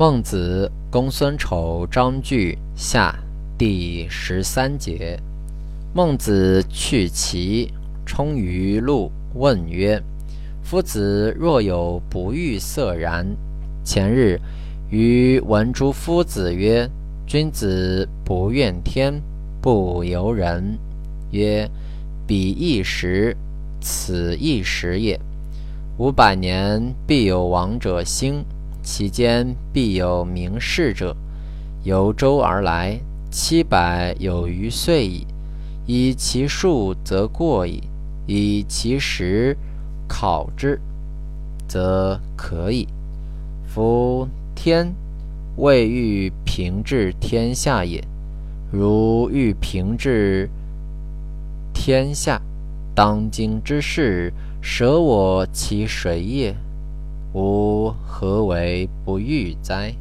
孟子·公孙丑章句下第十三节。孟子去其冲于路，问曰：“夫子若有不欲色然？”前日于闻诸夫子曰：“君子不怨天，不尤人。”曰：“彼一时，此一时也。五百年，必有王者兴。”其间必有名士者，由周而来，七百有余岁矣。以其数则过矣，以其时考之，则可矣。夫天未欲平治天下也，如欲平治天下，当今之事，舍我其谁也？吾何为不欲哉？